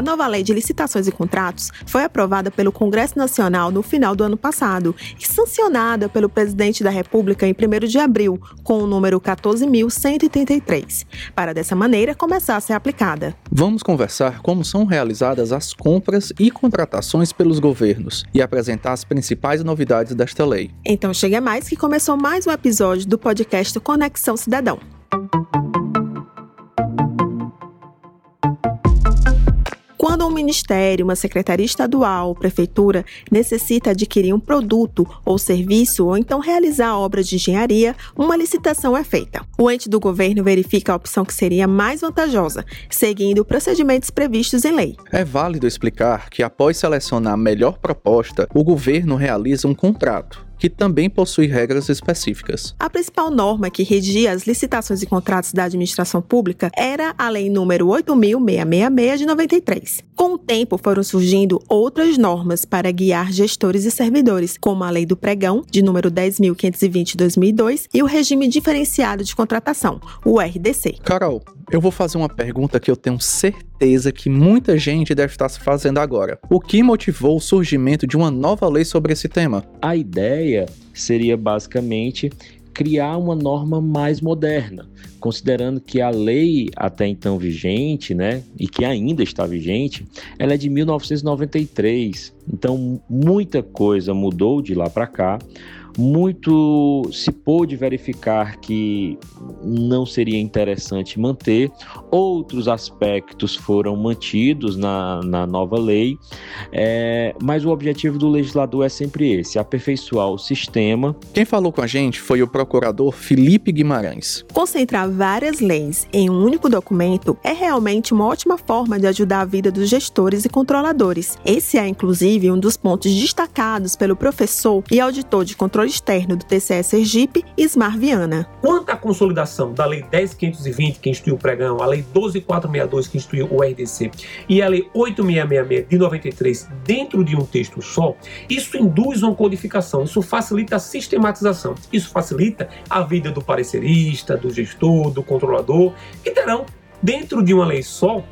A nova Lei de Licitações e Contratos foi aprovada pelo Congresso Nacional no final do ano passado e sancionada pelo presidente da República em 1 de abril, com o número 14.133, para dessa maneira começar a ser aplicada. Vamos conversar como são realizadas as compras e contratações pelos governos e apresentar as principais novidades desta lei. Então chega mais que começou mais um episódio do podcast Conexão Cidadão. Quando um ministério, uma secretaria estadual, prefeitura necessita adquirir um produto ou serviço ou então realizar obras de engenharia, uma licitação é feita. O ente do governo verifica a opção que seria mais vantajosa, seguindo procedimentos previstos em lei. É válido explicar que após selecionar a melhor proposta, o governo realiza um contrato que também possui regras específicas. A principal norma que regia as licitações e contratos da administração pública era a Lei número 8.666 de 93. Com o tempo foram surgindo outras normas para guiar gestores e servidores, como a Lei do Pregão, de número 10.520 de 2002, e o Regime Diferenciado de Contratação, o RDC. Carol, eu vou fazer uma pergunta que eu tenho certeza que muita gente deve estar se fazendo agora. O que motivou o surgimento de uma nova lei sobre esse tema? A ideia seria basicamente criar uma norma mais moderna, considerando que a lei até então vigente, né, e que ainda está vigente, ela é de 1993. Então muita coisa mudou de lá para cá muito se pôde verificar que não seria interessante manter, outros aspectos foram mantidos na, na nova lei, é, mas o objetivo do legislador é sempre esse: aperfeiçoar o sistema. Quem falou com a gente foi o procurador Felipe Guimarães. Concentrar várias leis em um único documento é realmente uma ótima forma de ajudar a vida dos gestores e controladores. Esse é, inclusive, um dos pontos destacados pelo professor e auditor de controle externo do TCE Sergipe, Ismar Viana. Quanto à consolidação da Lei 10.520, que instituiu o pregão, a Lei 12.462, que instituiu o RDC, e a Lei 8.666 de 93 dentro de um texto só, isso induz uma codificação, isso facilita a sistematização, isso facilita a vida do parecerista, do gestor, do controlador, que terão, dentro de uma lei só,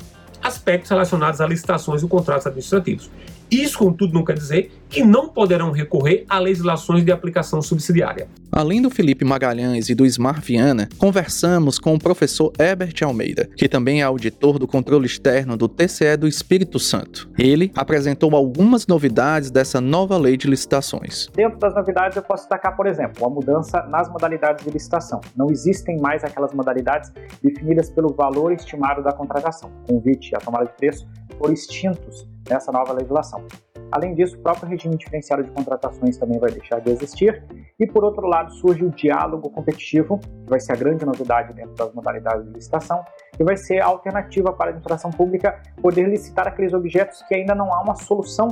aspectos relacionados a licitações e contratos administrativos. Isso, contudo, não quer dizer que não poderão recorrer a legislações de aplicação subsidiária. Além do Felipe Magalhães e do Ismar Viana, conversamos com o professor Herbert Almeida, que também é auditor do controle externo do TCE do Espírito Santo. Ele apresentou algumas novidades dessa nova lei de licitações. Dentro das novidades, eu posso destacar, por exemplo, a mudança nas modalidades de licitação. Não existem mais aquelas modalidades definidas pelo valor estimado da contratação. O convite e a tomada de preço foram extintos nessa nova legislação. Além disso, o próprio regime diferenciado de contratações também vai deixar de existir. E, por outro lado, surge o diálogo competitivo, que vai ser a grande novidade dentro das modalidades de licitação, e vai ser a alternativa para a administração pública poder licitar aqueles objetos que ainda não há uma solução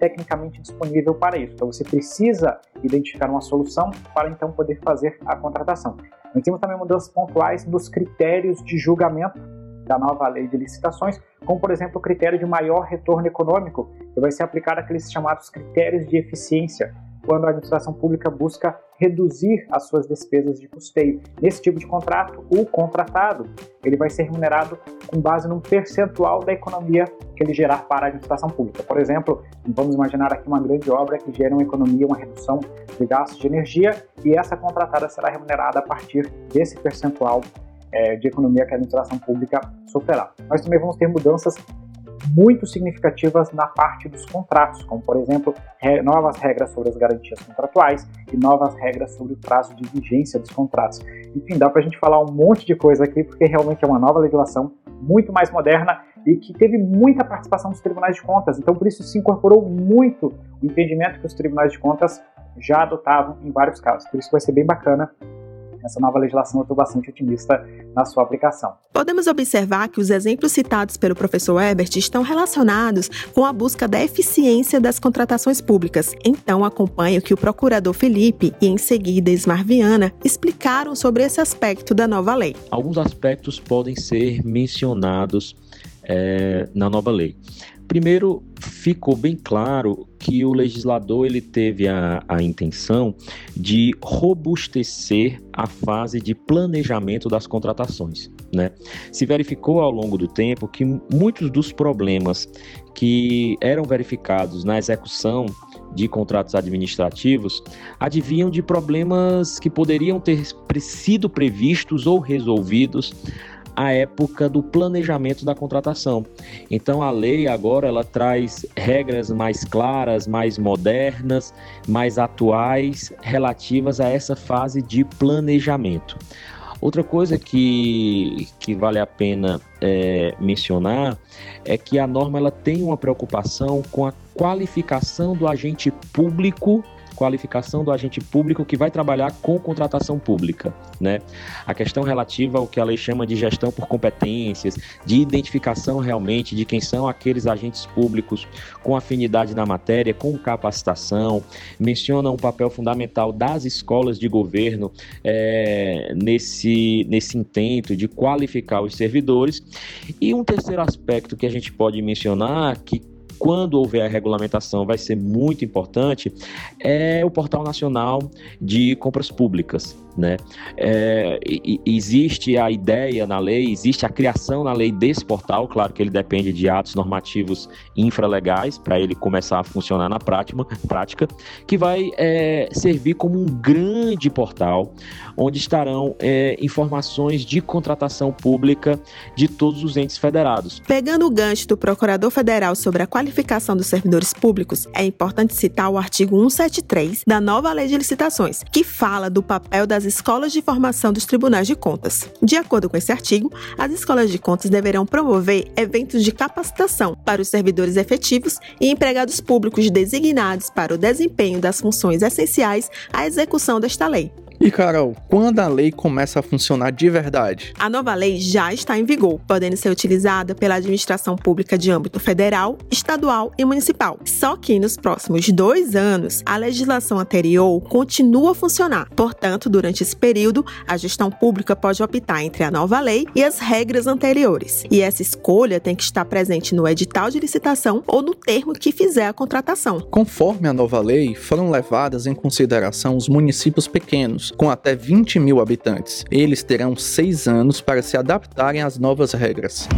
tecnicamente disponível para isso. Então, você precisa identificar uma solução para então poder fazer a contratação. Nós temos também mudanças pontuais nos critérios de julgamento da nova lei de licitações, como por exemplo o critério de maior retorno econômico, que vai ser aplicado aqueles chamados critérios de eficiência, quando a administração pública busca reduzir as suas despesas de custeio. Nesse tipo de contrato, o contratado ele vai ser remunerado com base num percentual da economia que ele gerar para a administração pública. Por exemplo, vamos imaginar aqui uma grande obra que gera uma economia, uma redução de gastos de energia e essa contratada será remunerada a partir desse percentual é, de economia que a administração pública sofrerá. Nós também vamos ter mudanças muito significativas na parte dos contratos, como por exemplo re novas regras sobre as garantias contratuais e novas regras sobre o prazo de vigência dos contratos. Enfim, dá para a gente falar um monte de coisa aqui porque realmente é uma nova legislação muito mais moderna e que teve muita participação dos tribunais de contas. Então, por isso se incorporou muito o entendimento que os tribunais de contas já adotavam em vários casos. Por isso vai ser bem bacana essa nova legislação eu estou bastante otimista na sua aplicação. Podemos observar que os exemplos citados pelo professor Herbert estão relacionados com a busca da eficiência das contratações públicas. Então, acompanhe o que o procurador Felipe e, em seguida, Ismar Viana explicaram sobre esse aspecto da nova lei. Alguns aspectos podem ser mencionados é, na nova lei. Primeiro, ficou bem claro que o legislador ele teve a, a intenção de robustecer a fase de planejamento das contratações. Né? Se verificou ao longo do tempo que muitos dos problemas que eram verificados na execução de contratos administrativos adviam de problemas que poderiam ter sido previstos ou resolvidos à época do planejamento da contratação. Então a lei agora ela traz regras mais claras, mais modernas, mais atuais relativas a essa fase de planejamento. Outra coisa que, que vale a pena é, mencionar é que a norma ela tem uma preocupação com a qualificação do agente público qualificação do agente público que vai trabalhar com contratação pública, né? A questão relativa ao que a lei chama de gestão por competências, de identificação realmente de quem são aqueles agentes públicos com afinidade na matéria, com capacitação, menciona um papel fundamental das escolas de governo é, nesse, nesse intento de qualificar os servidores. E um terceiro aspecto que a gente pode mencionar, que quando houver a regulamentação, vai ser muito importante, é o Portal Nacional de Compras Públicas. Né? É, existe a ideia na lei, existe a criação na lei desse portal, claro que ele depende de atos normativos infralegais para ele começar a funcionar na prática, prática que vai é, servir como um grande portal onde estarão é, informações de contratação pública de todos os entes federados. Pegando o gancho do Procurador Federal sobre a qualificação dos servidores públicos, é importante citar o artigo 173 da nova Lei de Licitações, que fala do papel das escolas de formação dos tribunais de contas. De acordo com esse artigo, as escolas de contas deverão promover eventos de capacitação para os servidores efetivos e empregados públicos designados para o desempenho das funções essenciais à execução desta lei. E Carol, quando a lei começa a funcionar de verdade? A nova lei já está em vigor, podendo ser utilizada pela administração pública de âmbito federal, estadual e municipal. Só que nos próximos dois anos, a legislação anterior continua a funcionar. Portanto, durante esse período, a gestão pública pode optar entre a nova lei e as regras anteriores. E essa escolha tem que estar presente no edital de licitação ou no termo que fizer a contratação. Conforme a nova lei, foram levadas em consideração os municípios pequenos com até 20 mil habitantes. Eles terão seis anos para se adaptarem às novas regras.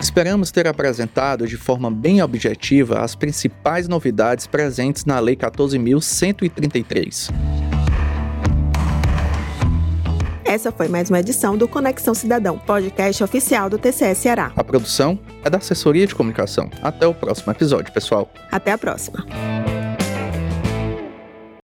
Esperamos ter apresentado de forma bem objetiva as principais novidades presentes na Lei 14.133. Essa foi mais uma edição do Conexão Cidadão, podcast oficial do TCS Ceará. A produção é da Assessoria de Comunicação. Até o próximo episódio, pessoal. Até a próxima.